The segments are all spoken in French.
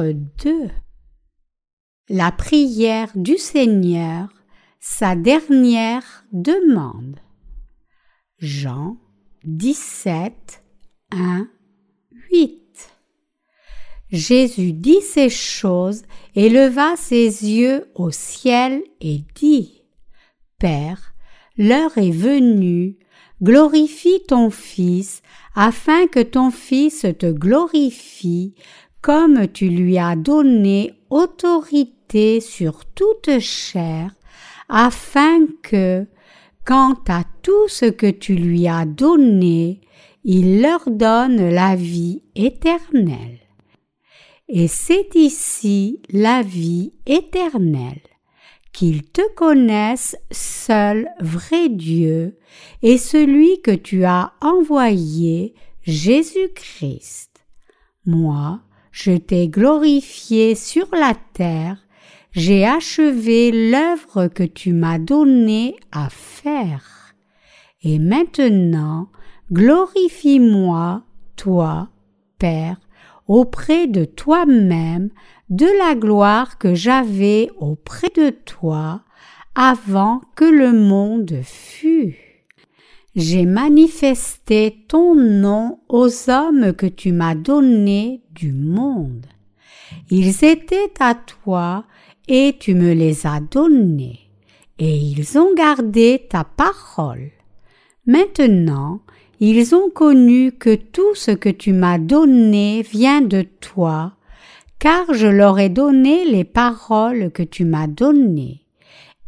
Chapitre 2 La prière du Seigneur, sa dernière demande. Jean 17, 1, 8 Jésus dit ces choses et leva ses yeux au ciel et dit Père, l'heure est venue, glorifie ton Fils, afin que ton Fils te glorifie, comme tu lui as donné autorité sur toute chair, afin que, quant à tout ce que tu lui as donné, il leur donne la vie éternelle. Et c'est ici la vie éternelle, qu'ils te connaissent seul vrai Dieu et celui que tu as envoyé, Jésus-Christ. Moi, je t'ai glorifié sur la terre, j'ai achevé l'œuvre que tu m'as donnée à faire. Et maintenant, glorifie-moi, toi, Père, auprès de toi-même de la gloire que j'avais auprès de toi avant que le monde fût. J'ai manifesté ton nom aux hommes que tu m'as donnés du monde. Ils étaient à toi et tu me les as donnés, et ils ont gardé ta parole. Maintenant, ils ont connu que tout ce que tu m'as donné vient de toi, car je leur ai donné les paroles que tu m'as données,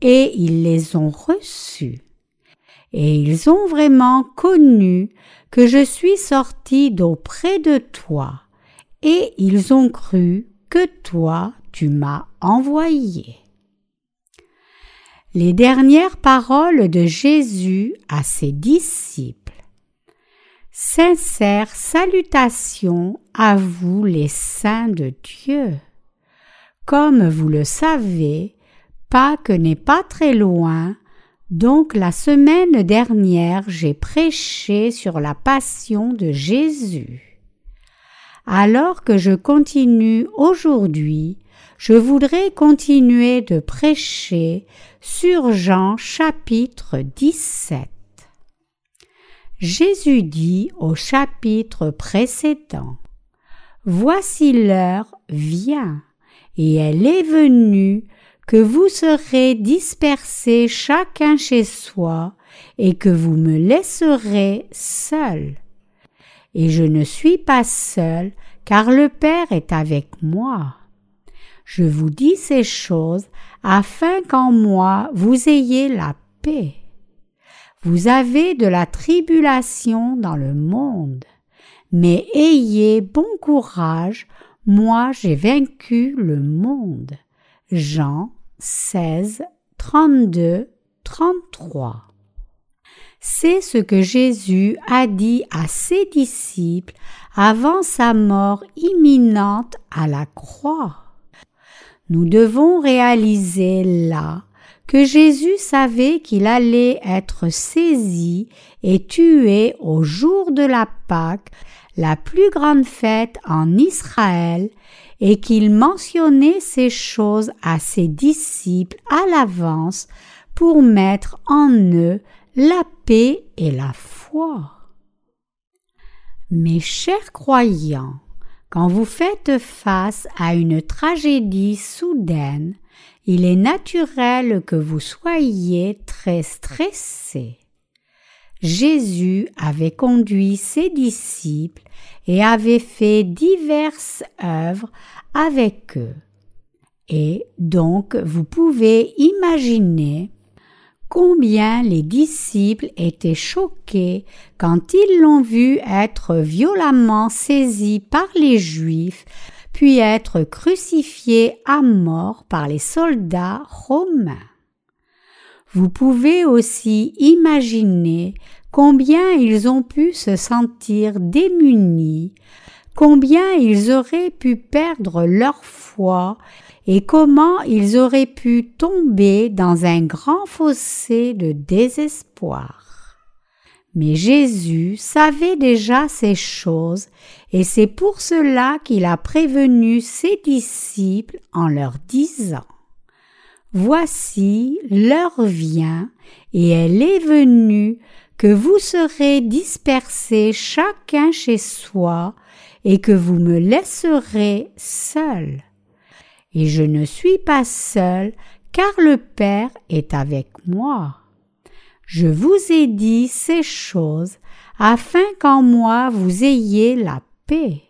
et ils les ont reçues. Et ils ont vraiment connu que je suis sorti d'auprès de toi, et ils ont cru que toi tu m'as envoyé. Les dernières paroles de Jésus à ses disciples. Sincère salutation à vous les saints de Dieu. Comme vous le savez, Pâques n'est pas très loin, donc la semaine dernière j'ai prêché sur la passion de Jésus. Alors que je continue aujourd'hui, je voudrais continuer de prêcher sur Jean chapitre 17. Jésus dit au chapitre précédent Voici l'heure vient, et elle est venue que vous serez dispersés chacun chez soi, et que vous me laisserez seul. Et je ne suis pas seul, car le Père est avec moi. Je vous dis ces choses afin qu'en moi vous ayez la paix. Vous avez de la tribulation dans le monde, mais ayez bon courage, moi j'ai vaincu le monde. Jean 16, 32, 33. C'est ce que Jésus a dit à ses disciples avant sa mort imminente à la croix. Nous devons réaliser là que Jésus savait qu'il allait être saisi et tué au jour de la Pâque, la plus grande fête en Israël, et qu'il mentionnait ces choses à ses disciples à l'avance pour mettre en eux la paix et la foi. Mes chers croyants, quand vous faites face à une tragédie soudaine, il est naturel que vous soyez très stressé. Jésus avait conduit ses disciples et avait fait diverses œuvres avec eux. Et donc vous pouvez imaginer combien les disciples étaient choqués quand ils l'ont vu être violemment saisi par les Juifs puis être crucifié à mort par les soldats romains. Vous pouvez aussi imaginer combien ils ont pu se sentir démunis, combien ils auraient pu perdre leur foi et comment ils auraient pu tomber dans un grand fossé de désespoir. Mais Jésus savait déjà ces choses, et c'est pour cela qu'il a prévenu ses disciples en leur disant Voici, l'heure vient, et elle est venue, que vous serez dispersés chacun chez soi, et que vous me laisserez seul. Et je ne suis pas seul, car le Père est avec moi. Je vous ai dit ces choses afin qu'en moi vous ayez la paix.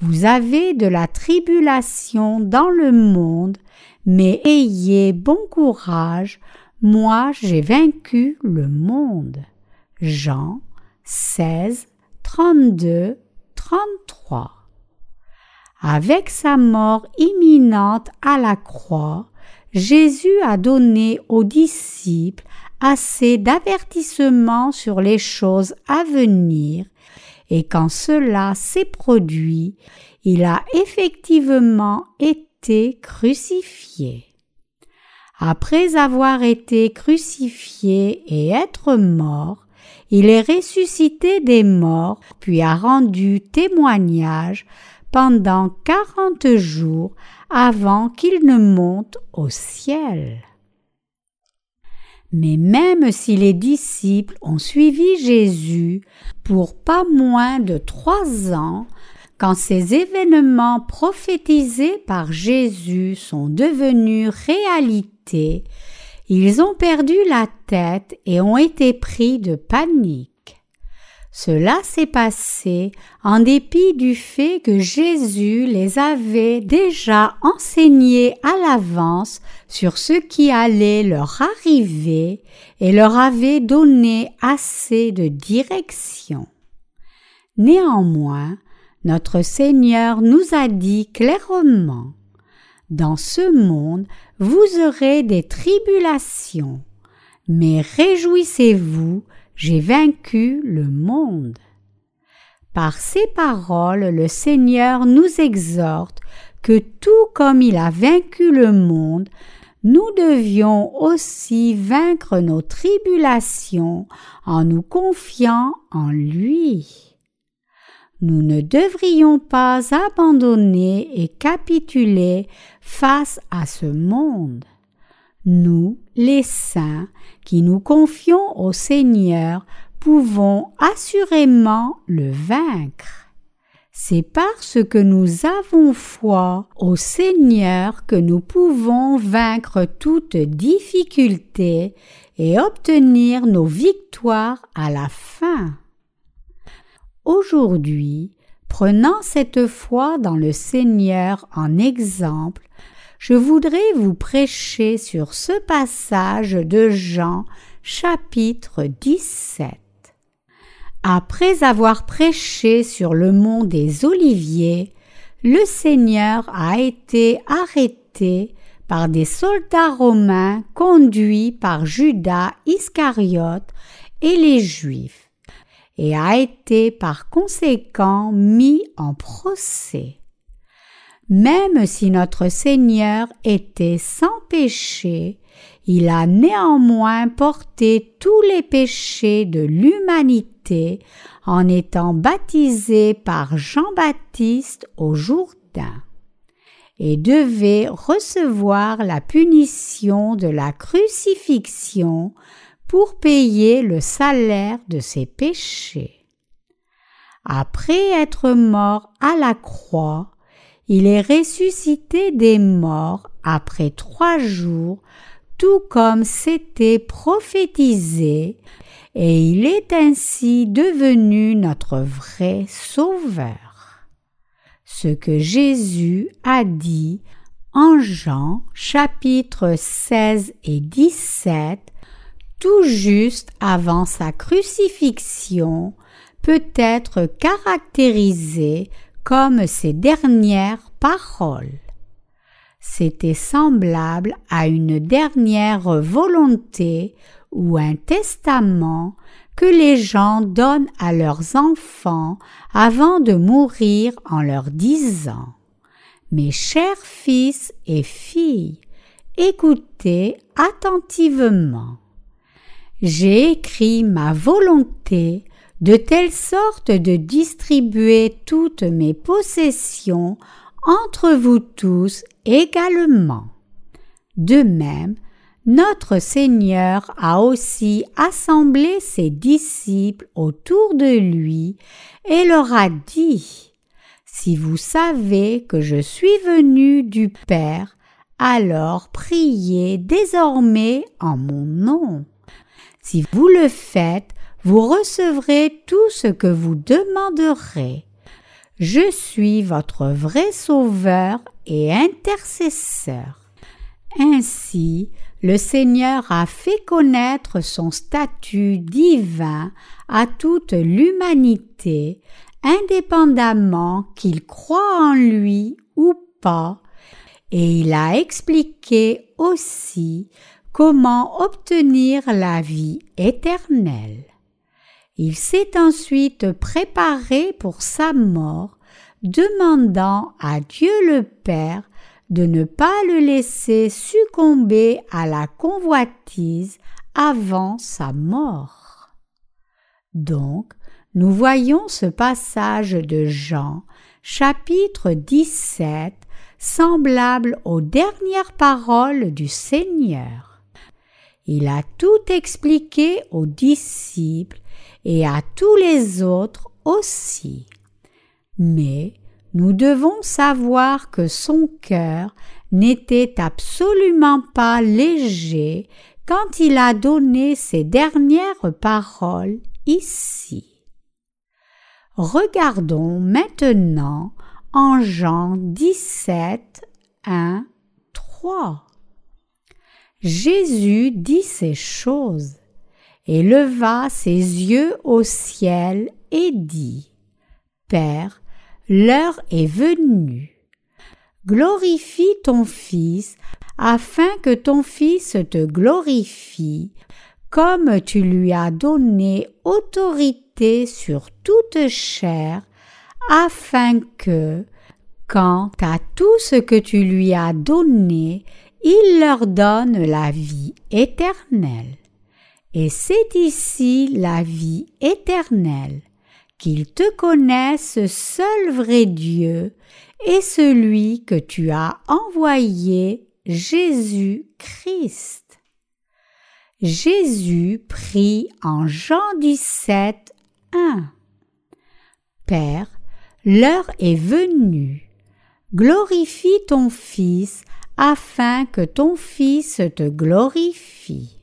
Vous avez de la tribulation dans le monde, mais ayez bon courage, moi j'ai vaincu le monde. Jean 16, 32, 33. Avec sa mort imminente à la croix, Jésus a donné aux disciples assez d'avertissements sur les choses à venir, et quand cela s'est produit, il a effectivement été crucifié. Après avoir été crucifié et être mort, il est ressuscité des morts, puis a rendu témoignage pendant quarante jours avant qu'il ne monte au ciel. Mais même si les disciples ont suivi Jésus pour pas moins de trois ans, quand ces événements prophétisés par Jésus sont devenus réalité, ils ont perdu la tête et ont été pris de panique. Cela s'est passé en dépit du fait que Jésus les avait déjà enseignés à l'avance sur ce qui allait leur arriver et leur avait donné assez de direction. Néanmoins, notre Seigneur nous a dit clairement Dans ce monde, vous aurez des tribulations, mais réjouissez-vous, j'ai vaincu le monde. Par ces paroles, le Seigneur nous exhorte que tout comme il a vaincu le monde, nous devions aussi vaincre nos tribulations en nous confiant en lui. Nous ne devrions pas abandonner et capituler face à ce monde. Nous, les saints, qui nous confions au Seigneur, pouvons assurément le vaincre. C'est parce que nous avons foi au Seigneur que nous pouvons vaincre toute difficulté et obtenir nos victoires à la fin. Aujourd'hui, prenant cette foi dans le Seigneur en exemple, je voudrais vous prêcher sur ce passage de Jean chapitre 17. Après avoir prêché sur le mont des Oliviers, le Seigneur a été arrêté par des soldats romains conduits par Judas Iscariote et les Juifs, et a été par conséquent mis en procès. Même si notre Seigneur était sans péché, il a néanmoins porté tous les péchés de l'humanité en étant baptisé par Jean-Baptiste au Jourdain et devait recevoir la punition de la crucifixion pour payer le salaire de ses péchés. Après être mort à la croix, il est ressuscité des morts après trois jours, tout comme c'était prophétisé, et il est ainsi devenu notre vrai Sauveur. Ce que Jésus a dit en Jean chapitre 16 et 17, tout juste avant sa crucifixion, peut être caractérisé comme ces dernières paroles. C'était semblable à une dernière volonté ou un testament que les gens donnent à leurs enfants avant de mourir en leur disant Mes chers fils et filles, écoutez attentivement. J'ai écrit ma volonté de telle sorte de distribuer toutes mes possessions entre vous tous également. De même, notre Seigneur a aussi assemblé ses disciples autour de lui et leur a dit Si vous savez que je suis venu du Père, alors priez désormais en mon nom. Si vous le faites, vous recevrez tout ce que vous demanderez. Je suis votre vrai sauveur et intercesseur. Ainsi, le Seigneur a fait connaître son statut divin à toute l'humanité, indépendamment qu'il croit en lui ou pas, et il a expliqué aussi comment obtenir la vie éternelle? Il s'est ensuite préparé pour sa mort, demandant à Dieu le Père de ne pas le laisser succomber à la convoitise avant sa mort. Donc, nous voyons ce passage de Jean, chapitre 17, semblable aux dernières paroles du Seigneur. Il a tout expliqué aux disciples et à tous les autres aussi. Mais nous devons savoir que son cœur n'était absolument pas léger quand il a donné ces dernières paroles ici. Regardons maintenant en Jean 17, 1, 3. Jésus dit ces choses et ses yeux au ciel et dit Père, l'heure est venue. Glorifie ton Fils, afin que ton Fils te glorifie, comme tu lui as donné autorité sur toute chair, afin que, quant à tout ce que tu lui as donné, il leur donne la vie éternelle. Et c'est ici la vie éternelle, qu'ils te connaissent seul vrai Dieu et celui que tu as envoyé, Jésus-Christ. Jésus prie en Jean 17, 1. Père, l'heure est venue. Glorifie ton Fils afin que ton Fils te glorifie.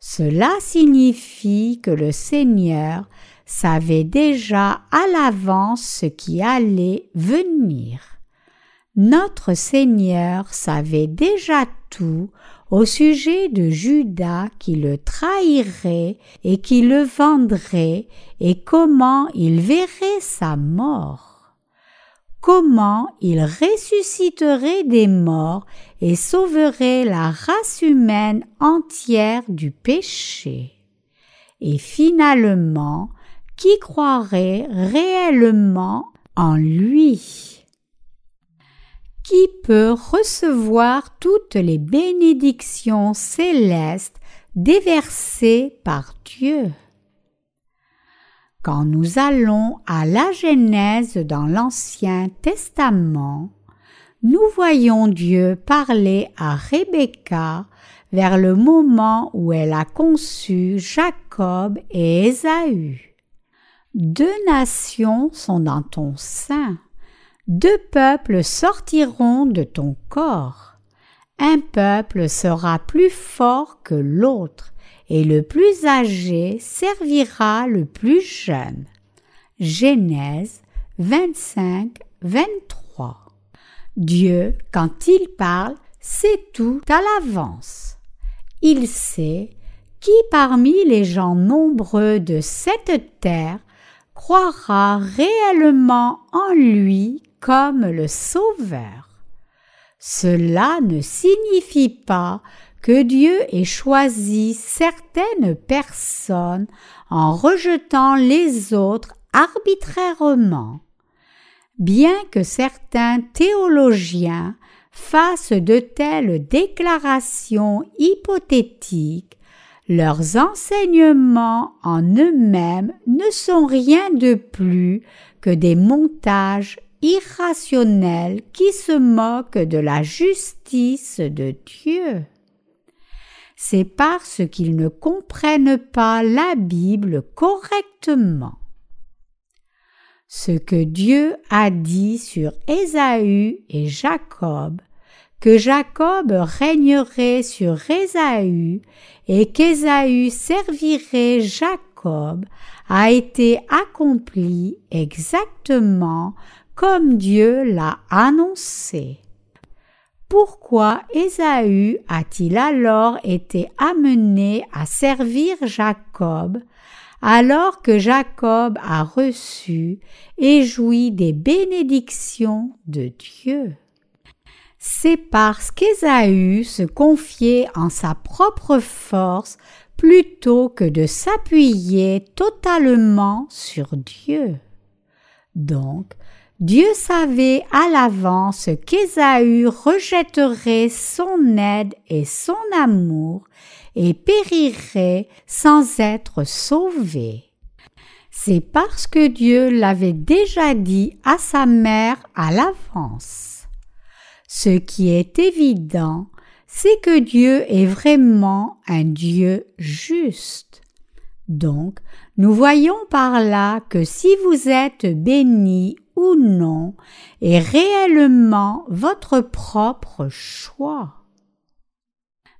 Cela signifie que le Seigneur savait déjà à l'avance ce qui allait venir. Notre Seigneur savait déjà tout au sujet de Judas qui le trahirait et qui le vendrait et comment il verrait sa mort. Comment il ressusciterait des morts et sauverait la race humaine entière du péché. Et finalement, qui croirait réellement en lui? Qui peut recevoir toutes les bénédictions célestes déversées par Dieu? Quand nous allons à la Genèse dans l'Ancien Testament, nous voyons Dieu parler à Rebecca vers le moment où elle a conçu Jacob et Ésaü. Deux nations sont dans ton sein, deux peuples sortiront de ton corps. Un peuple sera plus fort que l'autre, et le plus âgé servira le plus jeune. Genèse 25, 23. Dieu, quand il parle, sait tout à l'avance. Il sait qui parmi les gens nombreux de cette terre croira réellement en lui comme le Sauveur. Cela ne signifie pas que Dieu ait choisi certaines personnes en rejetant les autres arbitrairement. Bien que certains théologiens fassent de telles déclarations hypothétiques, leurs enseignements en eux-mêmes ne sont rien de plus que des montages irrationnels qui se moquent de la justice de Dieu. C'est parce qu'ils ne comprennent pas la Bible correctement. Ce que Dieu a dit sur Ésaü et Jacob que Jacob régnerait sur Ésaü et qu'Ésaü servirait Jacob a été accompli exactement comme Dieu l'a annoncé. Pourquoi Ésaü a-t-il alors été amené à servir Jacob alors que Jacob a reçu et joui des bénédictions de Dieu? c'est parce qu'Ésaü se confiait en sa propre force plutôt que de s'appuyer totalement sur Dieu. Donc, Dieu savait à l'avance qu'Ésaü rejetterait son aide et son amour et périrait sans être sauvé. C'est parce que Dieu l'avait déjà dit à sa mère à l'avance. Ce qui est évident, c'est que Dieu est vraiment un Dieu juste. Donc, nous voyons par là que si vous êtes béni ou non est réellement votre propre choix.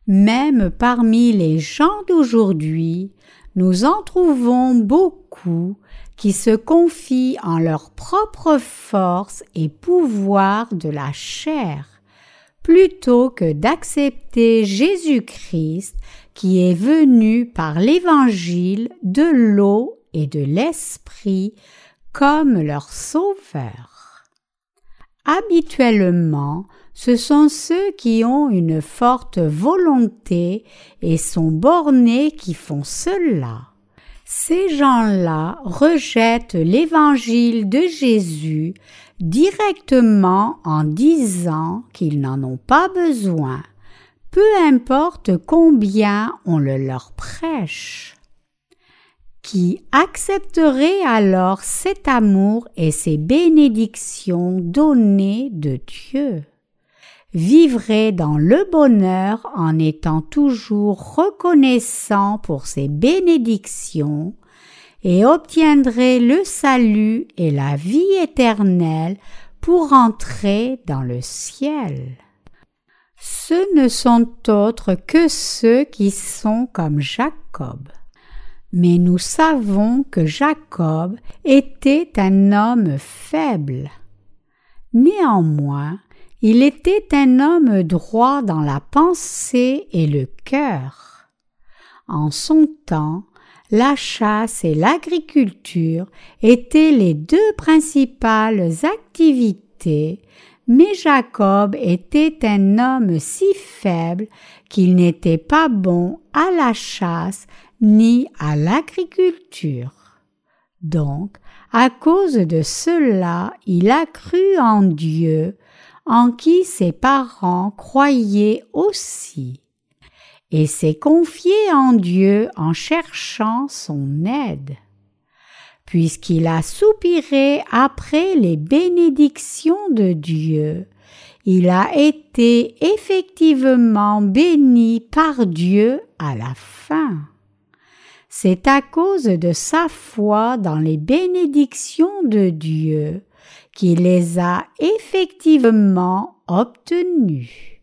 Même parmi les gens d'aujourd'hui, nous en trouvons beaucoup qui se confient en leur propre force et pouvoir de la chair, plutôt que d'accepter Jésus-Christ qui est venu par l'évangile de l'eau et de l'esprit comme leur sauveur. Habituellement, ce sont ceux qui ont une forte volonté et sont bornés qui font cela. Ces gens-là rejettent l'évangile de Jésus directement en disant qu'ils n'en ont pas besoin, peu importe combien on le leur prêche. Qui accepterait alors cet amour et ces bénédictions données de Dieu? vivrait dans le bonheur en étant toujours reconnaissant pour ses bénédictions et obtiendrait le salut et la vie éternelle pour entrer dans le ciel. Ce ne sont autres que ceux qui sont comme Jacob. Mais nous savons que Jacob était un homme faible. Néanmoins, il était un homme droit dans la pensée et le cœur. En son temps, la chasse et l'agriculture étaient les deux principales activités, mais Jacob était un homme si faible qu'il n'était pas bon à la chasse ni à l'agriculture. Donc, à cause de cela, il a cru en Dieu en qui ses parents croyaient aussi, et s'est confié en Dieu en cherchant son aide. Puisqu'il a soupiré après les bénédictions de Dieu, il a été effectivement béni par Dieu à la fin. C'est à cause de sa foi dans les bénédictions de Dieu qui les a effectivement obtenus.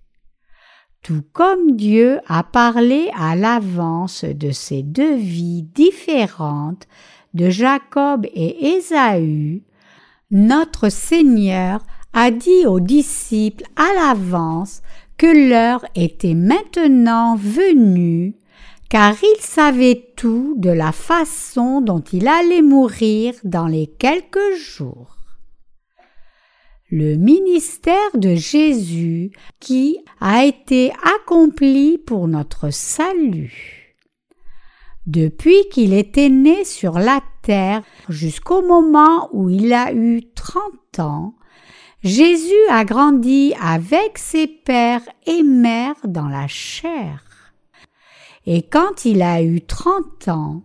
Tout comme Dieu a parlé à l'avance de ces deux vies différentes de Jacob et Ésaü, notre Seigneur a dit aux disciples à l'avance que l'heure était maintenant venue, car il savait tout de la façon dont il allait mourir dans les quelques jours le ministère de Jésus qui a été accompli pour notre salut. Depuis qu'il était né sur la terre jusqu'au moment où il a eu trente ans, Jésus a grandi avec ses pères et mères dans la chair. Et quand il a eu trente ans,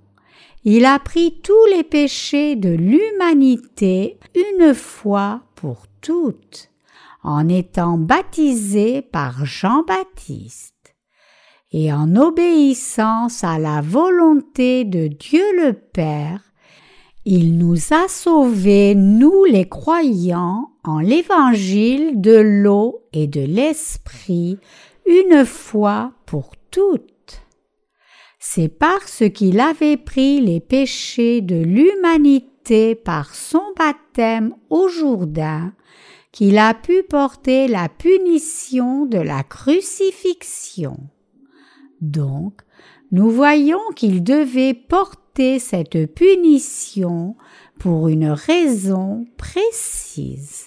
il a pris tous les péchés de l'humanité une fois pour toutes, en étant baptisé par Jean-Baptiste. Et en obéissance à la volonté de Dieu le Père, il nous a sauvés, nous les croyants, en l'évangile de l'eau et de l'esprit, une fois pour toutes. C'est parce qu'il avait pris les péchés de l'humanité par son baptême au Jourdain qu'il a pu porter la punition de la crucifixion. Donc, nous voyons qu'il devait porter cette punition pour une raison précise.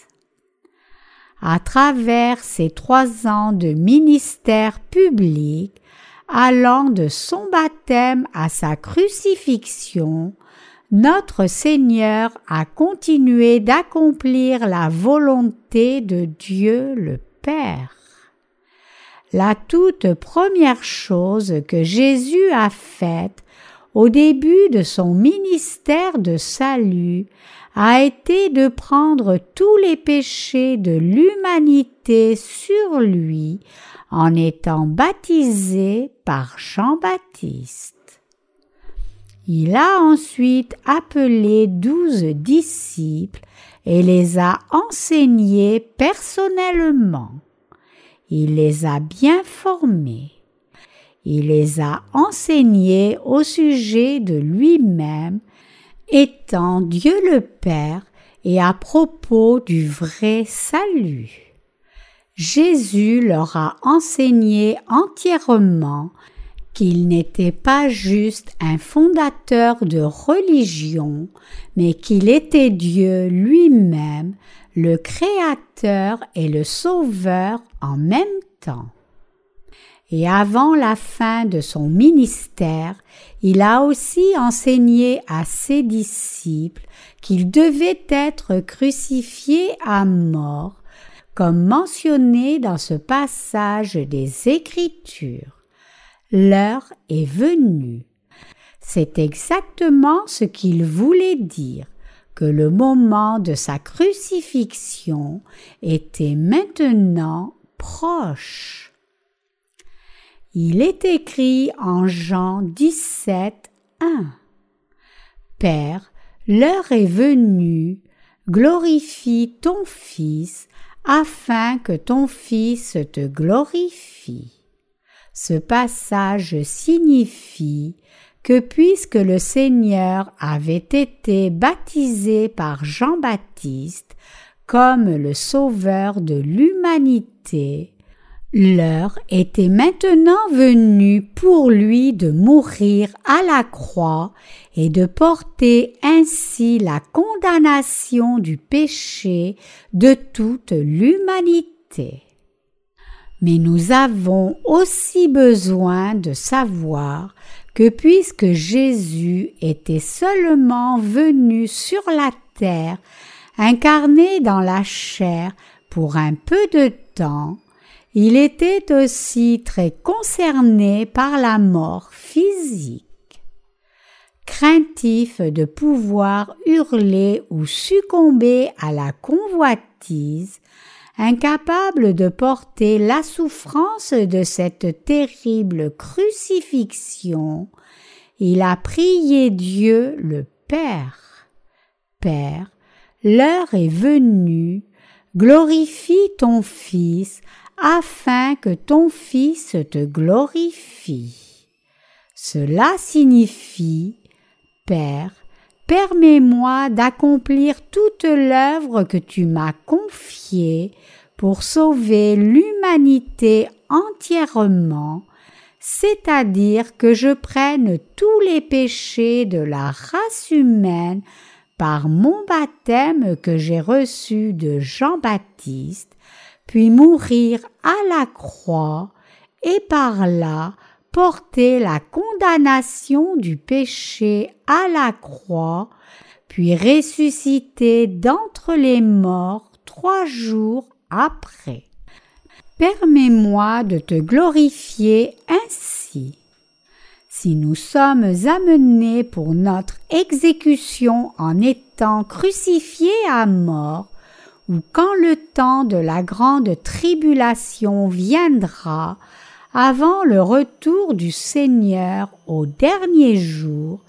À travers ces trois ans de ministère public, allant de son baptême à sa crucifixion, notre Seigneur a continué d'accomplir la volonté de Dieu le Père. La toute première chose que Jésus a faite au début de son ministère de salut a été de prendre tous les péchés de l'humanité sur lui en étant baptisé par Jean-Baptiste. Il a ensuite appelé douze disciples et les a enseignés personnellement. Il les a bien formés. Il les a enseignés au sujet de lui-même, étant Dieu le Père et à propos du vrai salut. Jésus leur a enseigné entièrement qu'il n'était pas juste un fondateur de religion, mais qu'il était Dieu lui-même, le Créateur et le Sauveur en même temps. Et avant la fin de son ministère, il a aussi enseigné à ses disciples qu'il devait être crucifié à mort comme mentionné dans ce passage des Écritures. L'heure est venue. C'est exactement ce qu'il voulait dire, que le moment de sa crucifixion était maintenant proche. Il est écrit en Jean 17, 1. Père, l'heure est venue, glorifie ton Fils, afin que ton Fils te glorifie. Ce passage signifie que puisque le Seigneur avait été baptisé par Jean-Baptiste comme le Sauveur de l'humanité, L'heure était maintenant venue pour lui de mourir à la croix et de porter ainsi la condamnation du péché de toute l'humanité. Mais nous avons aussi besoin de savoir que puisque Jésus était seulement venu sur la terre, incarné dans la chair pour un peu de temps, il était aussi très concerné par la mort physique. Craintif de pouvoir hurler ou succomber à la convoitise, incapable de porter la souffrance de cette terrible crucifixion, il a prié Dieu le Père. Père, l'heure est venue, glorifie ton Fils afin que ton Fils te glorifie. Cela signifie, Père, permets-moi d'accomplir toute l'œuvre que tu m'as confiée pour sauver l'humanité entièrement, c'est-à-dire que je prenne tous les péchés de la race humaine par mon baptême que j'ai reçu de Jean-Baptiste, puis mourir à la croix et par là porter la condamnation du péché à la croix, puis ressusciter d'entre les morts trois jours après. Permets-moi de te glorifier ainsi. Si nous sommes amenés pour notre exécution en étant crucifiés à mort, ou quand le temps de la grande tribulation viendra, avant le retour du Seigneur au dernier jour,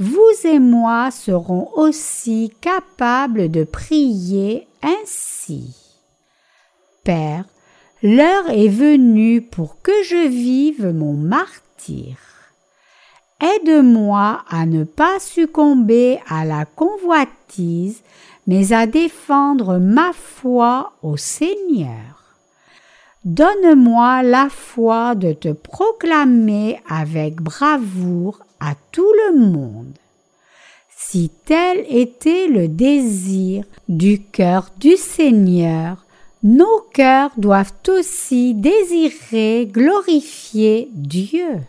vous et moi serons aussi capables de prier ainsi. Père, l'heure est venue pour que je vive mon martyr. Aide-moi à ne pas succomber à la convoitise, mais à défendre ma foi au Seigneur. Donne-moi la foi de te proclamer avec bravoure à tout le monde. Si tel était le désir du cœur du Seigneur, nos cœurs doivent aussi désirer glorifier Dieu.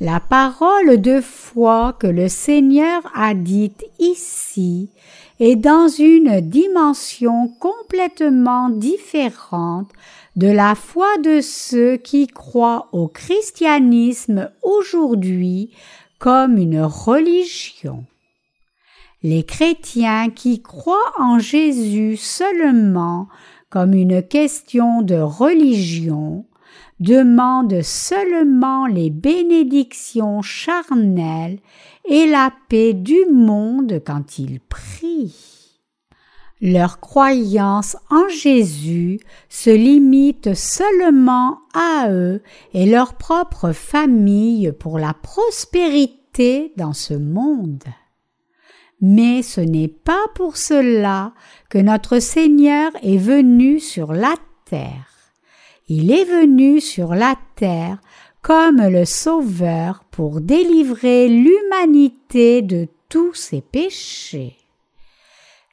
La parole de foi que le Seigneur a dite ici est dans une dimension complètement différente de la foi de ceux qui croient au christianisme aujourd'hui comme une religion. Les chrétiens qui croient en Jésus seulement comme une question de religion demandent seulement les bénédictions charnelles et la paix du monde quand ils prient. Leur croyance en Jésus se limite seulement à eux et leur propre famille pour la prospérité dans ce monde. Mais ce n'est pas pour cela que notre Seigneur est venu sur la terre. Il est venu sur la terre comme le Sauveur pour délivrer l'humanité de tous ses péchés.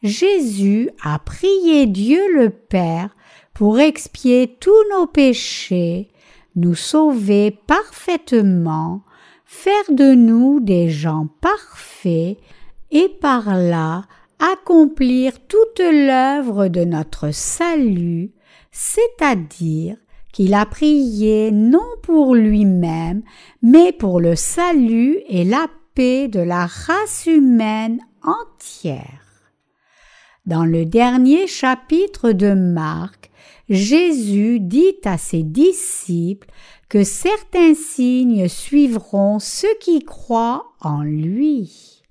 Jésus a prié Dieu le Père pour expier tous nos péchés, nous sauver parfaitement, faire de nous des gens parfaits et par là accomplir toute l'œuvre de notre salut, c'est-à-dire qu'il a prié non pour lui-même, mais pour le salut et la paix de la race humaine entière. Dans le dernier chapitre de Marc, Jésus dit à ses disciples que certains signes suivront ceux qui croient en lui.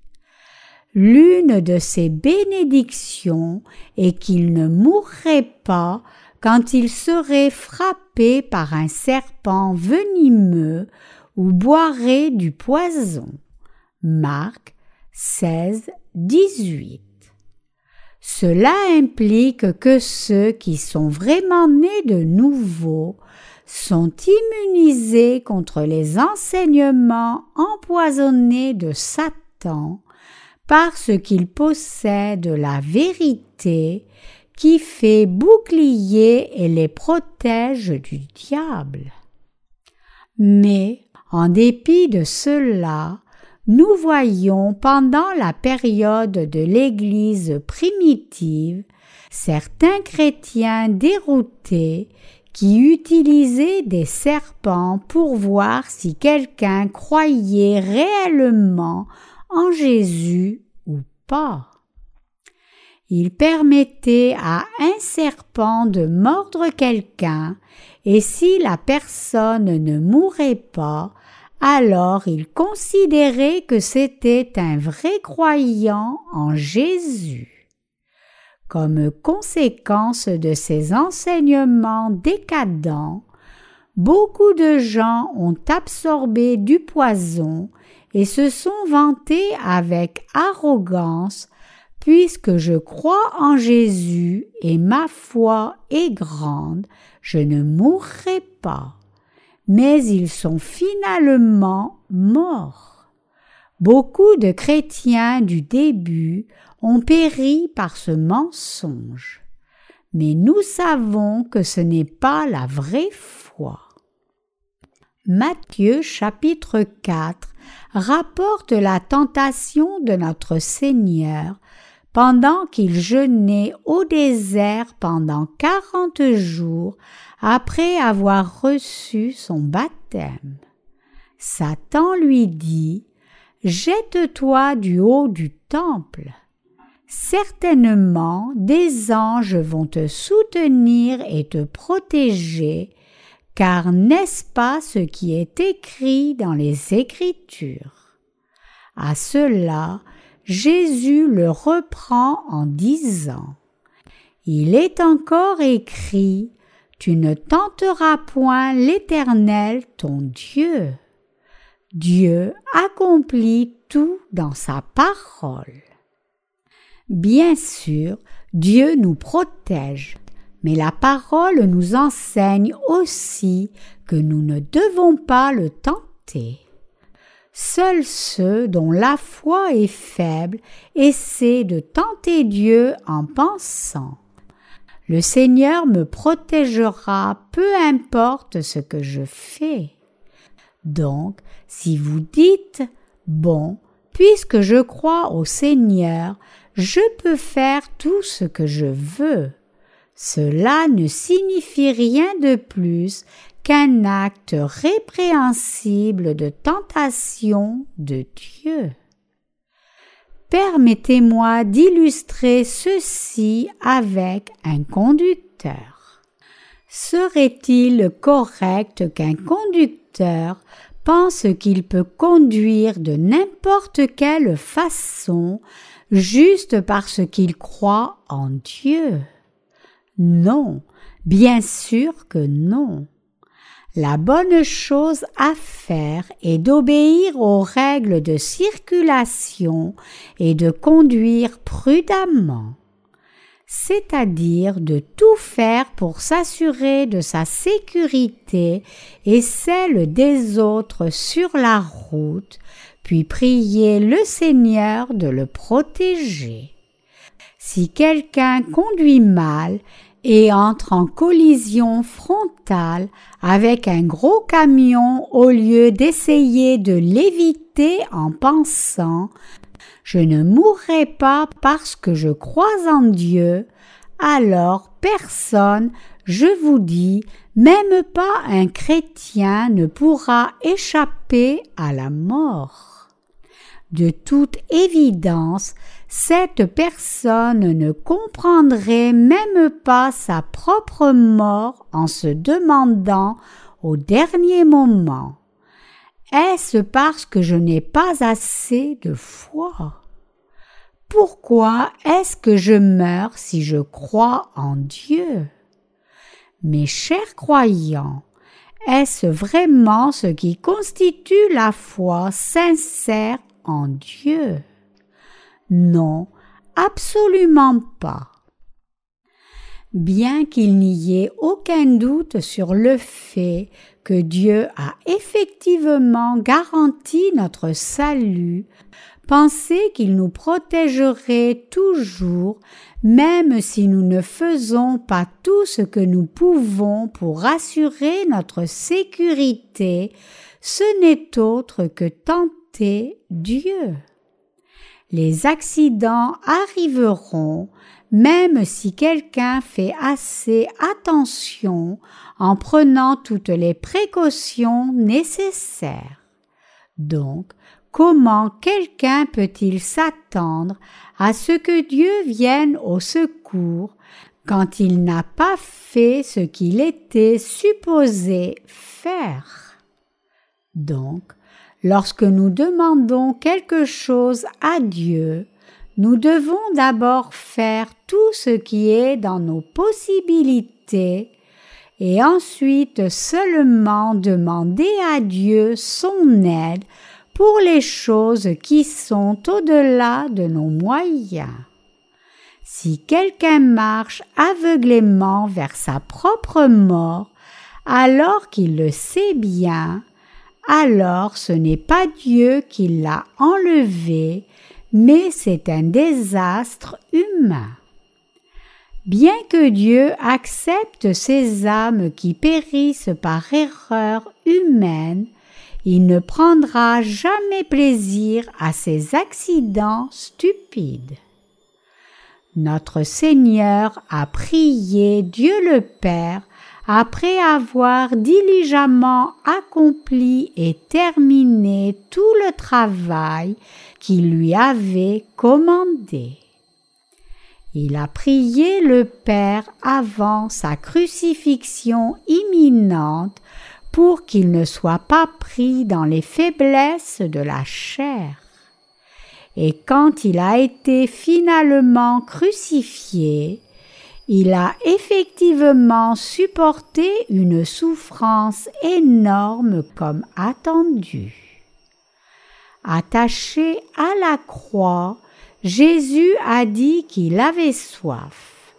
L'une de ses bénédictions est qu'il ne mourrait pas quand il serait frappé par un serpent venimeux ou boirait du poison. Marc 16, 18. Cela implique que ceux qui sont vraiment nés de nouveau sont immunisés contre les enseignements empoisonnés de Satan parce qu'ils possèdent la vérité qui fait bouclier et les protège du diable. Mais, en dépit de cela, nous voyons pendant la période de l'Église primitive certains chrétiens déroutés qui utilisaient des serpents pour voir si quelqu'un croyait réellement en Jésus ou pas. Il permettait à un serpent de mordre quelqu'un, et si la personne ne mourait pas, alors il considérait que c'était un vrai croyant en Jésus. Comme conséquence de ces enseignements décadents, beaucoup de gens ont absorbé du poison et se sont vantés avec arrogance Puisque je crois en Jésus et ma foi est grande, je ne mourrai pas. Mais ils sont finalement morts. Beaucoup de chrétiens du début ont péri par ce mensonge. Mais nous savons que ce n'est pas la vraie foi. Matthieu chapitre 4 rapporte la tentation de notre Seigneur pendant qu'il jeûnait au désert pendant quarante jours après avoir reçu son baptême. Satan lui dit Jette-toi du haut du temple. Certainement des anges vont te soutenir et te protéger, car n'est-ce pas ce qui est écrit dans les Écritures? À cela, Jésus le reprend en disant Il est encore écrit Tu ne tenteras point l'Éternel ton Dieu. Dieu accomplit tout dans sa parole. Bien sûr, Dieu nous protège, mais la parole nous enseigne aussi que nous ne devons pas le tenter. Seuls ceux dont la foi est faible essaient de tenter Dieu en pensant Le Seigneur me protégera peu importe ce que je fais. Donc, si vous dites Bon, puisque je crois au Seigneur, je peux faire tout ce que je veux. Cela ne signifie rien de plus qu'un acte répréhensible de tentation de Dieu. Permettez-moi d'illustrer ceci avec un conducteur. Serait-il correct qu'un conducteur pense qu'il peut conduire de n'importe quelle façon juste parce qu'il croit en Dieu? Non, bien sûr que non. La bonne chose à faire est d'obéir aux règles de circulation et de conduire prudemment c'est-à-dire de tout faire pour s'assurer de sa sécurité et celle des autres sur la route, puis prier le Seigneur de le protéger. Si quelqu'un conduit mal et entre en collision frontale avec un gros camion au lieu d'essayer de l'éviter en pensant je ne mourrai pas parce que je crois en Dieu, alors personne, je vous dis, même pas un chrétien ne pourra échapper à la mort. De toute évidence, cette personne ne comprendrait même pas sa propre mort en se demandant au dernier moment. Est-ce parce que je n'ai pas assez de foi? Pourquoi est-ce que je meurs si je crois en Dieu? Mes chers croyants, est-ce vraiment ce qui constitue la foi sincère en Dieu? Non, absolument pas. Bien qu'il n'y ait aucun doute sur le fait que Dieu a effectivement garanti notre salut, pensez qu'il nous protégerait toujours, même si nous ne faisons pas tout ce que nous pouvons pour assurer notre sécurité, ce n'est autre que tenter Dieu. Les accidents arriveront, même si quelqu'un fait assez attention en prenant toutes les précautions nécessaires. Donc, comment quelqu'un peut-il s'attendre à ce que Dieu vienne au secours quand il n'a pas fait ce qu'il était supposé faire? Donc, lorsque nous demandons quelque chose à Dieu, nous devons d'abord faire tout ce qui est dans nos possibilités et ensuite seulement demander à Dieu son aide pour les choses qui sont au-delà de nos moyens. Si quelqu'un marche aveuglément vers sa propre mort, alors qu'il le sait bien, alors ce n'est pas Dieu qui l'a enlevé, mais c'est un désastre humain. Bien que Dieu accepte ces âmes qui périssent par erreur humaine, il ne prendra jamais plaisir à ces accidents stupides. Notre Seigneur a prié Dieu le Père après avoir diligemment accompli et terminé tout le travail qu'il lui avait commandé. Il a prié le Père avant sa crucifixion imminente pour qu'il ne soit pas pris dans les faiblesses de la chair. Et quand il a été finalement crucifié, il a effectivement supporté une souffrance énorme comme attendu. Attaché à la croix, Jésus a dit qu'il avait soif.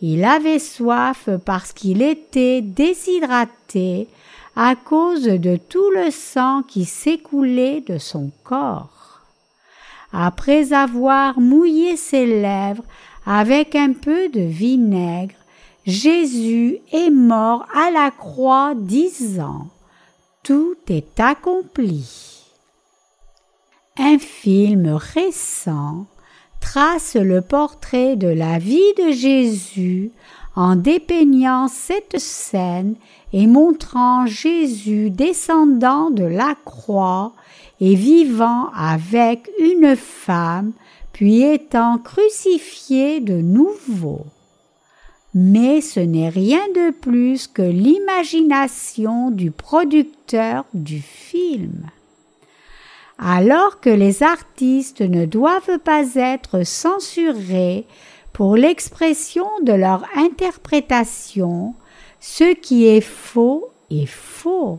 Il avait soif parce qu'il était déshydraté à cause de tout le sang qui s'écoulait de son corps. Après avoir mouillé ses lèvres avec un peu de vinaigre, Jésus est mort à la croix disant Tout est accompli. Un film récent trace le portrait de la vie de Jésus en dépeignant cette scène et montrant Jésus descendant de la croix et vivant avec une femme, puis étant crucifié de nouveau. Mais ce n'est rien de plus que l'imagination du producteur du film. Alors que les artistes ne doivent pas être censurés pour l'expression de leur interprétation, ce qui est faux est faux.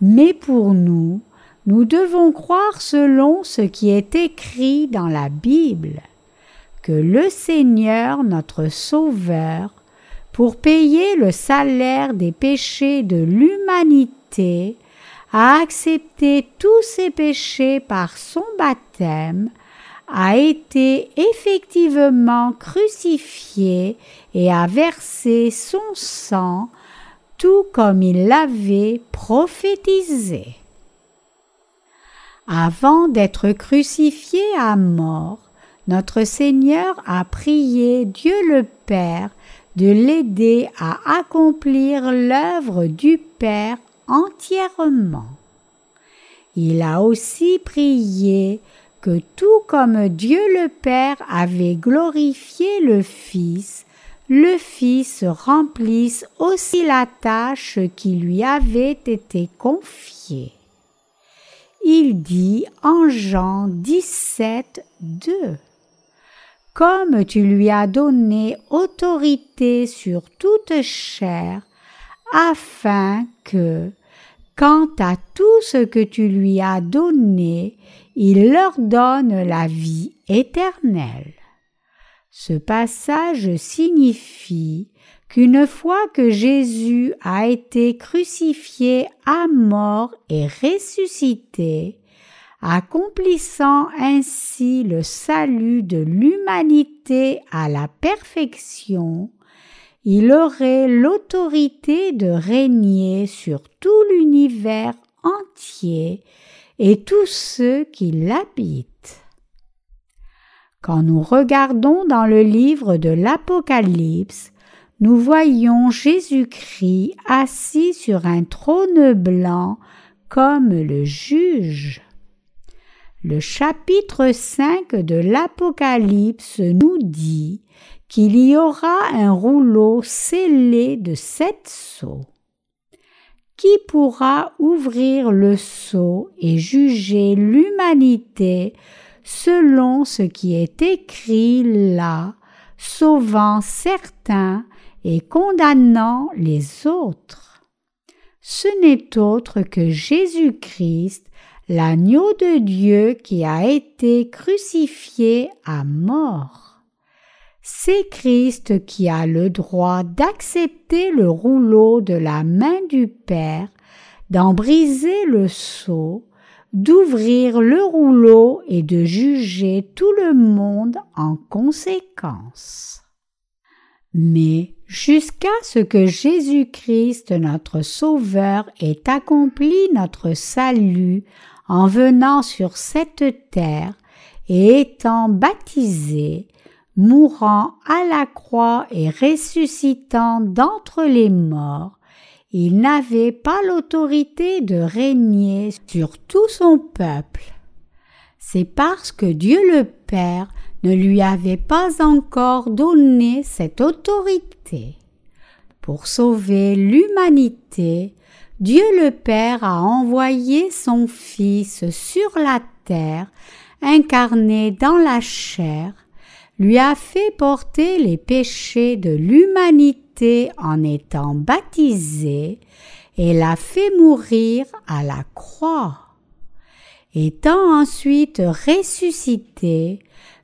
Mais pour nous, nous devons croire selon ce qui est écrit dans la Bible, que le Seigneur notre Sauveur, pour payer le salaire des péchés de l'humanité, a accepté tous ses péchés par son baptême, a été effectivement crucifié et a versé son sang tout comme il l'avait prophétisé. Avant d'être crucifié à mort, notre Seigneur a prié Dieu le Père de l'aider à accomplir l'œuvre du Père entièrement. Il a aussi prié que tout comme Dieu le Père avait glorifié le Fils, le Fils remplisse aussi la tâche qui lui avait été confiée. Il dit en Jean 17, 2 Comme tu lui as donné autorité sur toute chair, afin que, quant à tout ce que tu lui as donné, il leur donne la vie éternelle. Ce passage signifie qu'une fois que Jésus a été crucifié à mort et ressuscité, accomplissant ainsi le salut de l'humanité à la perfection, il aurait l'autorité de régner sur tout l'univers entier et tous ceux qui l'habitent. Quand nous regardons dans le livre de l'Apocalypse, nous voyons Jésus-Christ assis sur un trône blanc comme le juge. Le chapitre 5 de l'Apocalypse nous dit qu'il y aura un rouleau scellé de sept sceaux. Qui pourra ouvrir le sceau et juger l'humanité selon ce qui est écrit là, sauvant certains et condamnant les autres? Ce n'est autre que Jésus-Christ, l'agneau de Dieu qui a été crucifié à mort c'est Christ qui a le droit d'accepter le rouleau de la main du Père, d'en briser le sceau, d'ouvrir le rouleau et de juger tout le monde en conséquence. Mais jusqu'à ce que Jésus-Christ notre Sauveur ait accompli notre salut en venant sur cette terre et étant baptisé, mourant à la croix et ressuscitant d'entre les morts, il n'avait pas l'autorité de régner sur tout son peuple. C'est parce que Dieu le Père ne lui avait pas encore donné cette autorité. Pour sauver l'humanité, Dieu le Père a envoyé son Fils sur la terre, incarné dans la chair, lui a fait porter les péchés de l'humanité en étant baptisé et l'a fait mourir à la croix. Étant ensuite ressuscité,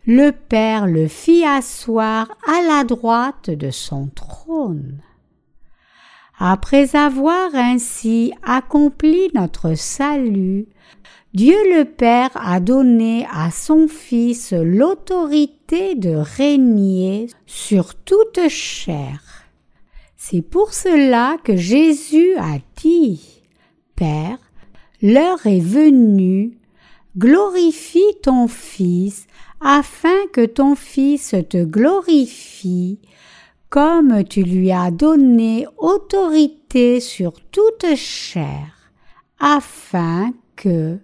le Père le fit asseoir à la droite de son trône. Après avoir ainsi accompli notre salut, Dieu le Père a donné à son Fils l'autorité de régner sur toute chair. C'est pour cela que Jésus a dit, Père, l'heure est venue, glorifie ton Fils, afin que ton Fils te glorifie, comme tu lui as donné autorité sur toute chair, afin que,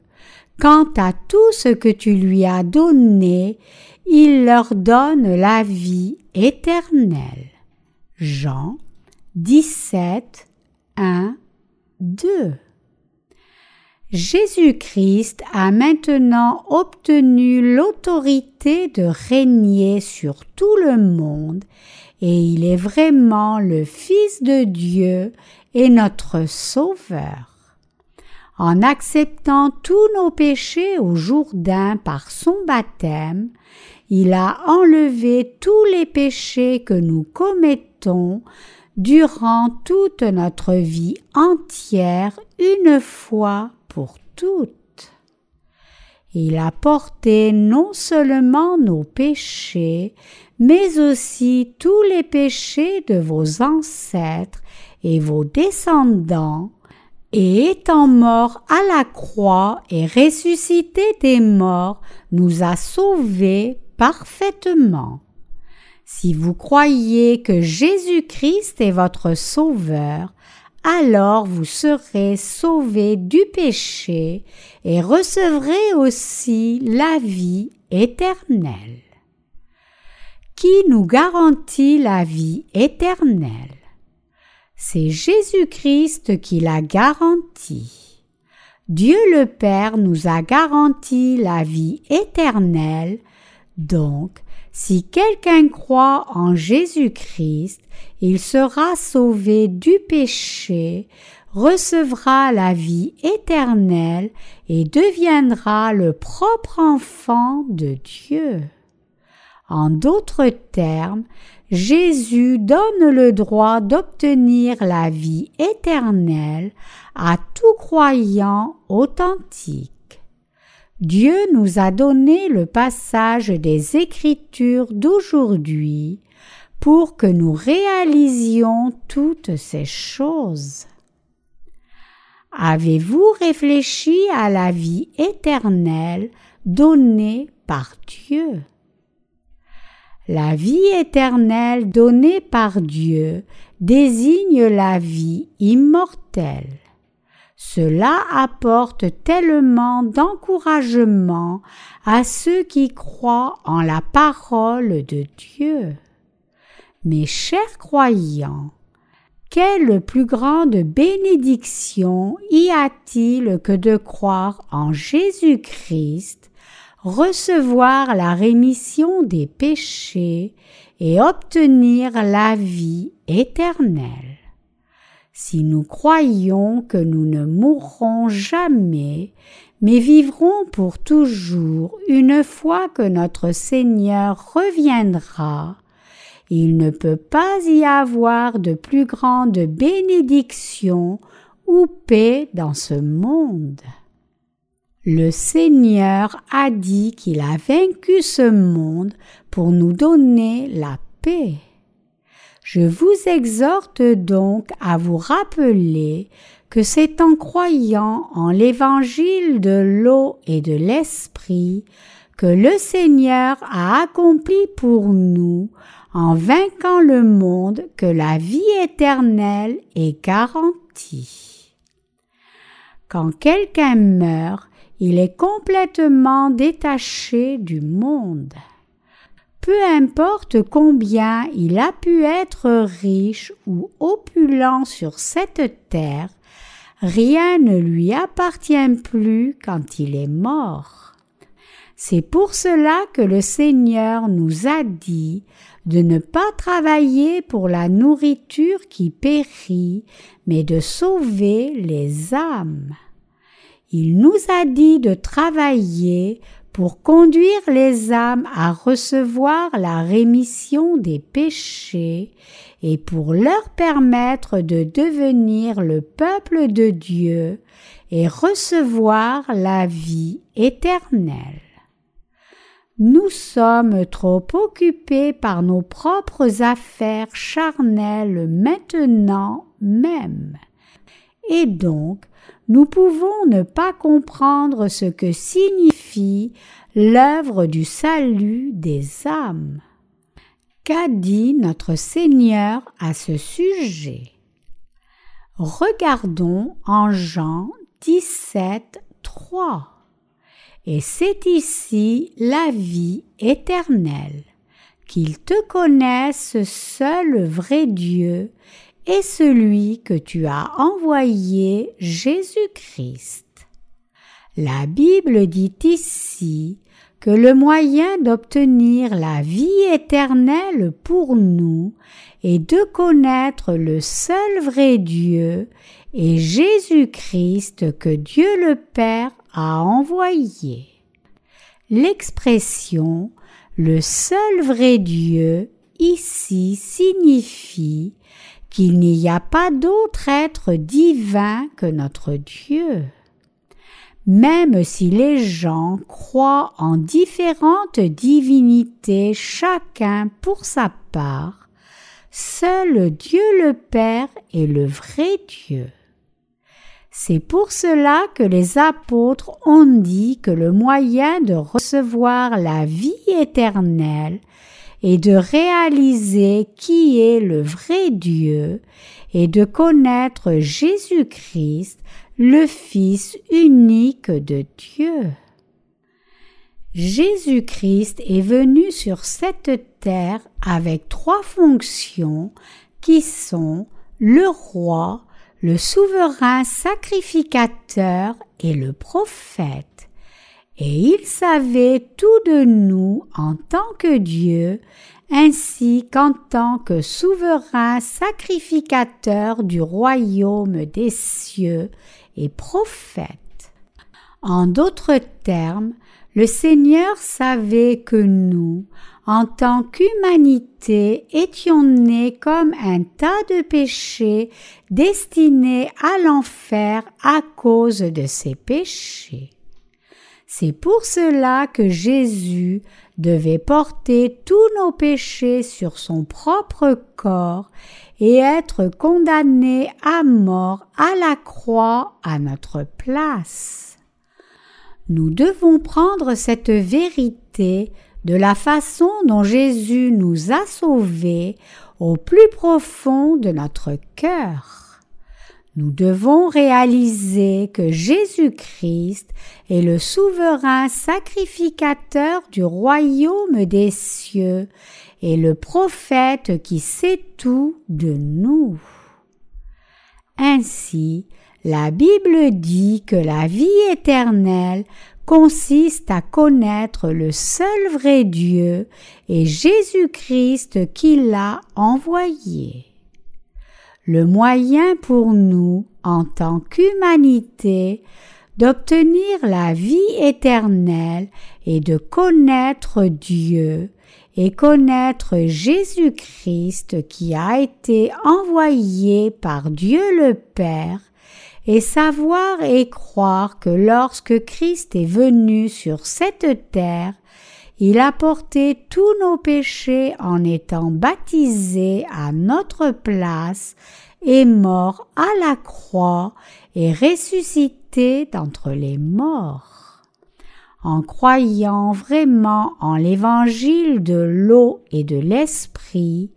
quant à tout ce que tu lui as donné, il leur donne la vie éternelle. Jean 17, 1, 2. Jésus-Christ a maintenant obtenu l'autorité de régner sur tout le monde et il est vraiment le Fils de Dieu et notre Sauveur. En acceptant tous nos péchés au Jourdain par son baptême, il a enlevé tous les péchés que nous commettons durant toute notre vie entière une fois pour toutes. Il a porté non seulement nos péchés, mais aussi tous les péchés de vos ancêtres et vos descendants, et étant mort à la croix et ressuscité des morts, nous a sauvés parfaitement. Si vous croyez que Jésus-Christ est votre Sauveur, alors vous serez sauvés du péché et recevrez aussi la vie éternelle. Qui nous garantit la vie éternelle? C'est Jésus-Christ qui la garantit. Dieu le Père nous a garanti la vie éternelle, donc si quelqu'un croit en Jésus-Christ, il sera sauvé du péché, recevra la vie éternelle et deviendra le propre enfant de Dieu. En d'autres termes, Jésus donne le droit d'obtenir la vie éternelle à tout croyant authentique. Dieu nous a donné le passage des Écritures d'aujourd'hui pour que nous réalisions toutes ces choses. Avez-vous réfléchi à la vie éternelle donnée par Dieu? La vie éternelle donnée par Dieu désigne la vie immortelle. Cela apporte tellement d'encouragement à ceux qui croient en la parole de Dieu. Mes chers croyants, quelle plus grande bénédiction y a-t-il que de croire en Jésus-Christ, recevoir la rémission des péchés et obtenir la vie éternelle? Si nous croyons que nous ne mourrons jamais, mais vivrons pour toujours une fois que notre Seigneur reviendra, il ne peut pas y avoir de plus grande bénédiction ou paix dans ce monde. Le Seigneur a dit qu'il a vaincu ce monde pour nous donner la paix. Je vous exhorte donc à vous rappeler que c'est en croyant en l'évangile de l'eau et de l'esprit que le Seigneur a accompli pour nous en vainquant le monde que la vie éternelle est garantie. Quand quelqu'un meurt, il est complètement détaché du monde. Peu importe combien il a pu être riche ou opulent sur cette terre, rien ne lui appartient plus quand il est mort. C'est pour cela que le Seigneur nous a dit de ne pas travailler pour la nourriture qui périt, mais de sauver les âmes. Il nous a dit de travailler pour conduire les âmes à recevoir la rémission des péchés et pour leur permettre de devenir le peuple de Dieu et recevoir la vie éternelle. Nous sommes trop occupés par nos propres affaires charnelles maintenant même. Et donc, nous pouvons ne pas comprendre ce que signifie l'œuvre du salut des âmes. Qu'a dit notre Seigneur à ce sujet? Regardons en Jean 17, 3. Et c'est ici la vie éternelle, qu'ils te connaissent seul vrai Dieu et celui que tu as envoyé Jésus-Christ. La Bible dit ici que le moyen d'obtenir la vie éternelle pour nous est de connaître le seul vrai Dieu et Jésus-Christ que Dieu le Père a envoyé. L'expression le seul vrai Dieu ici signifie qu'il n'y a pas d'autre être divin que notre Dieu. Même si les gens croient en différentes divinités chacun pour sa part, seul Dieu le Père est le vrai Dieu. C'est pour cela que les apôtres ont dit que le moyen de recevoir la vie éternelle et de réaliser qui est le vrai Dieu et de connaître Jésus-Christ, le Fils unique de Dieu. Jésus-Christ est venu sur cette terre avec trois fonctions qui sont le roi, le souverain sacrificateur et le prophète et il savait tout de nous en tant que Dieu, ainsi qu'en tant que souverain sacrificateur du royaume des cieux et prophète. En d'autres termes, le Seigneur savait que nous, en tant qu'humanité, étions nés comme un tas de péchés destinés à l'enfer à cause de ces péchés. C'est pour cela que Jésus devait porter tous nos péchés sur son propre corps et être condamné à mort à la croix à notre place. Nous devons prendre cette vérité de la façon dont Jésus nous a sauvés au plus profond de notre cœur. Nous devons réaliser que Jésus-Christ est le souverain sacrificateur du royaume des cieux et le prophète qui sait tout de nous. Ainsi, la Bible dit que la vie éternelle consiste à connaître le seul vrai Dieu et Jésus-Christ qui l'a envoyé le moyen pour nous, en tant qu'humanité, d'obtenir la vie éternelle et de connaître Dieu et connaître Jésus-Christ qui a été envoyé par Dieu le Père et savoir et croire que lorsque Christ est venu sur cette terre, il a porté tous nos péchés en étant baptisé à notre place, et mort à la croix et ressuscité d'entre les morts. en croyant vraiment en l'évangile de l'eau et de l'esprit,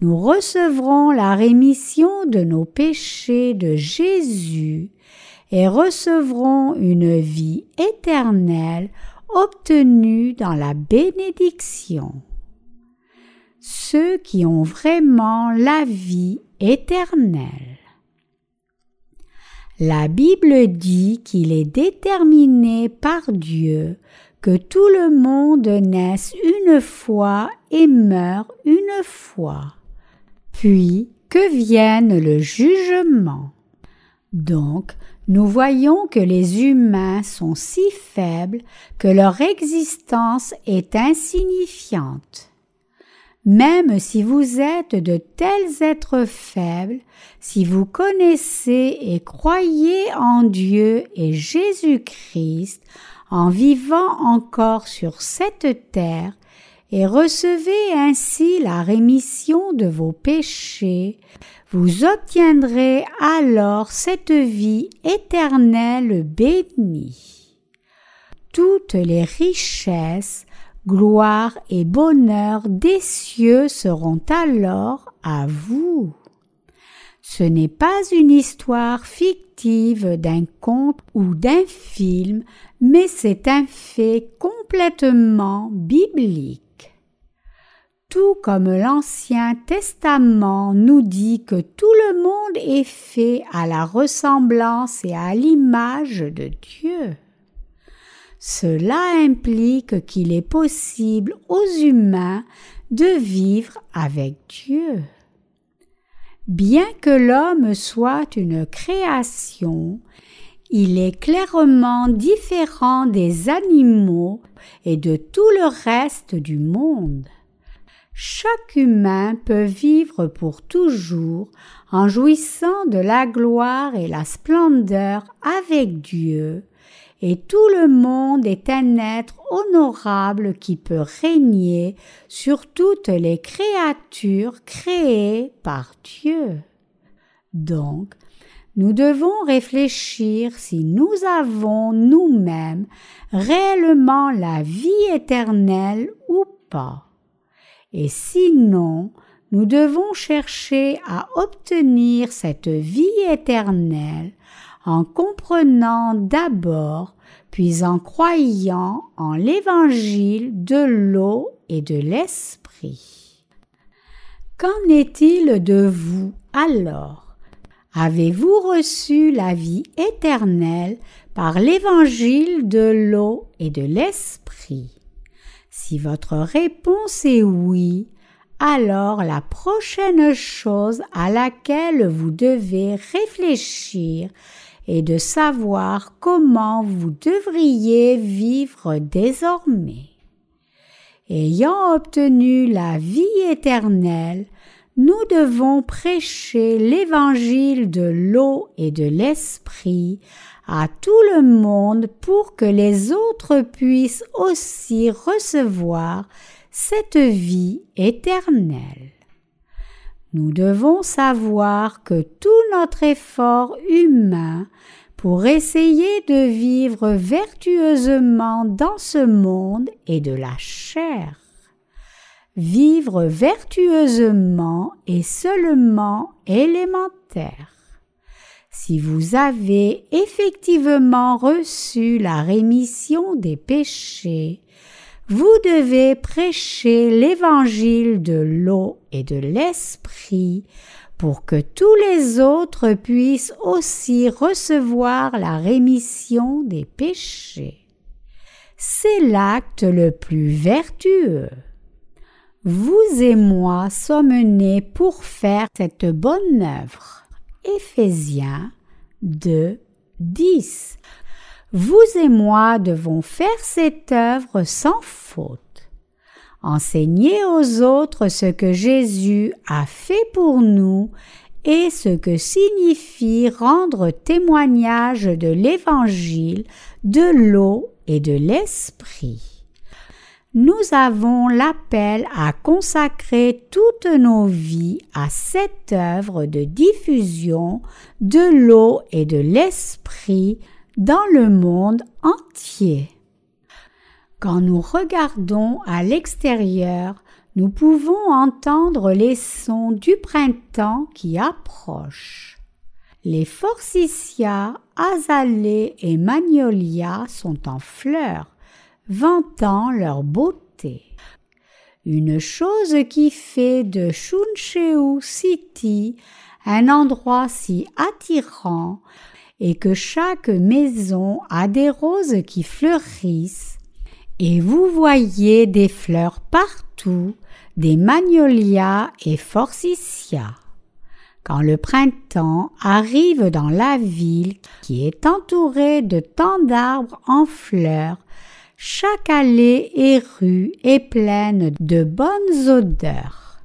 nous recevrons la rémission de nos péchés de Jésus et recevrons une vie éternelle obtenue dans la bénédiction. Ceux qui ont vraiment la vie éternelle. La Bible dit qu'il est déterminé par Dieu que tout le monde naisse une fois et meure une fois puis que vienne le jugement. Donc, nous voyons que les humains sont si faibles que leur existence est insignifiante. Même si vous êtes de tels êtres faibles, si vous connaissez et croyez en Dieu et Jésus-Christ, en vivant encore sur cette terre, et recevez ainsi la rémission de vos péchés, vous obtiendrez alors cette vie éternelle bénie. Toutes les richesses, gloire et bonheur des cieux seront alors à vous. Ce n'est pas une histoire fictive d'un conte ou d'un film, mais c'est un fait complètement biblique tout comme l'Ancien Testament nous dit que tout le monde est fait à la ressemblance et à l'image de Dieu. Cela implique qu'il est possible aux humains de vivre avec Dieu. Bien que l'homme soit une création, il est clairement différent des animaux et de tout le reste du monde. Chaque humain peut vivre pour toujours en jouissant de la gloire et la splendeur avec Dieu, et tout le monde est un être honorable qui peut régner sur toutes les créatures créées par Dieu. Donc, nous devons réfléchir si nous avons nous-mêmes réellement la vie éternelle ou pas et sinon nous devons chercher à obtenir cette vie éternelle en comprenant d'abord puis en croyant en l'évangile de l'eau et de l'esprit. Qu'en est-il de vous alors? Avez-vous reçu la vie éternelle par l'évangile de l'eau et de l'esprit? Si votre réponse est oui, alors la prochaine chose à laquelle vous devez réfléchir est de savoir comment vous devriez vivre désormais. Ayant obtenu la vie éternelle, nous devons prêcher l'évangile de l'eau et de l'esprit à tout le monde pour que les autres puissent aussi recevoir cette vie éternelle. Nous devons savoir que tout notre effort humain pour essayer de vivre vertueusement dans ce monde est de la chair. Vivre vertueusement est seulement élémentaire. Si vous avez effectivement reçu la rémission des péchés, vous devez prêcher l'évangile de l'eau et de l'esprit pour que tous les autres puissent aussi recevoir la rémission des péchés. C'est l'acte le plus vertueux. Vous et moi sommes nés pour faire cette bonne œuvre. Éphésiens 2, 10. Vous et moi devons faire cette œuvre sans faute. Enseigner aux autres ce que Jésus a fait pour nous et ce que signifie rendre témoignage de l'Évangile, de l'eau et de l'Esprit nous avons l'appel à consacrer toutes nos vies à cette œuvre de diffusion de l'eau et de l'esprit dans le monde entier. Quand nous regardons à l'extérieur, nous pouvons entendre les sons du printemps qui approche. Les forsythias, azalées et magnolias sont en fleurs, vantant leur beauté. Une chose qui fait de Chuncheou City un endroit si attirant et que chaque maison a des roses qui fleurissent, et vous voyez des fleurs partout, des magnolias et forsythias. Quand le printemps arrive dans la ville qui est entourée de tant d'arbres en fleurs, chaque allée et rue est pleine de bonnes odeurs.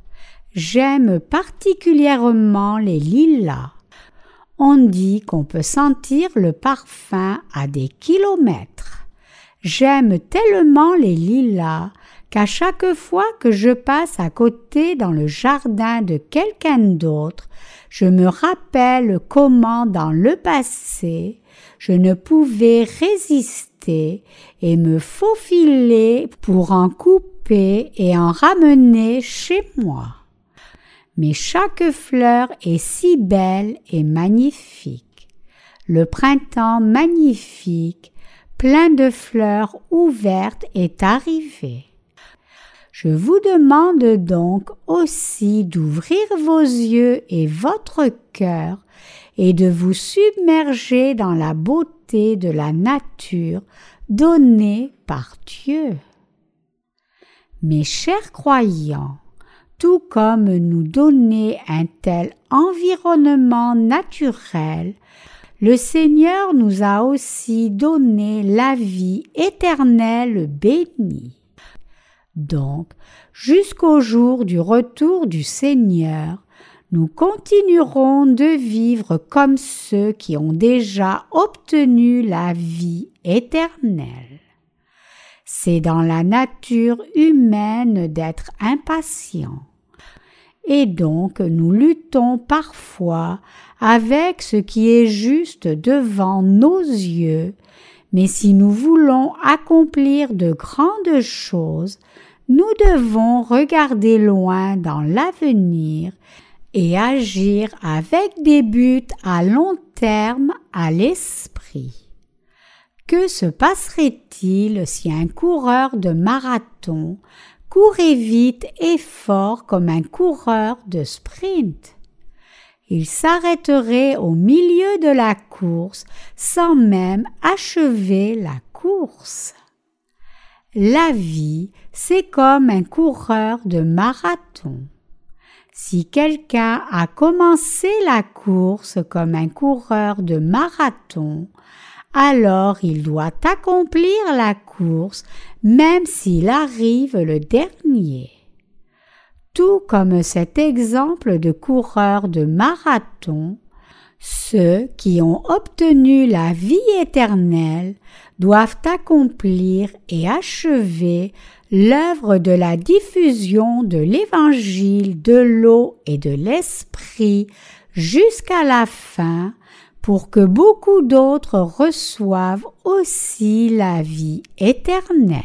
J'aime particulièrement les lilas. On dit qu'on peut sentir le parfum à des kilomètres. J'aime tellement les lilas qu'à chaque fois que je passe à côté dans le jardin de quelqu'un d'autre, je me rappelle comment dans le passé je ne pouvais résister et me faufiler pour en couper et en ramener chez moi mais chaque fleur est si belle et magnifique. Le printemps magnifique, plein de fleurs ouvertes, est arrivé. Je vous demande donc aussi d'ouvrir vos yeux et votre cœur et de vous submerger dans la de la nature donnée par Dieu. Mes chers croyants, tout comme nous donner un tel environnement naturel, le Seigneur nous a aussi donné la vie éternelle bénie. Donc, jusqu'au jour du retour du Seigneur, nous continuerons de vivre comme ceux qui ont déjà obtenu la vie éternelle. C'est dans la nature humaine d'être impatient. Et donc nous luttons parfois avec ce qui est juste devant nos yeux, mais si nous voulons accomplir de grandes choses, nous devons regarder loin dans l'avenir et agir avec des buts à long terme à l'esprit. Que se passerait-il si un coureur de marathon courait vite et fort comme un coureur de sprint? Il s'arrêterait au milieu de la course sans même achever la course. La vie, c'est comme un coureur de marathon. Si quelqu'un a commencé la course comme un coureur de marathon, alors il doit accomplir la course même s'il arrive le dernier. Tout comme cet exemple de coureur de marathon, ceux qui ont obtenu la vie éternelle doivent accomplir et achever l'œuvre de la diffusion de l'évangile de l'eau et de l'esprit jusqu'à la fin pour que beaucoup d'autres reçoivent aussi la vie éternelle.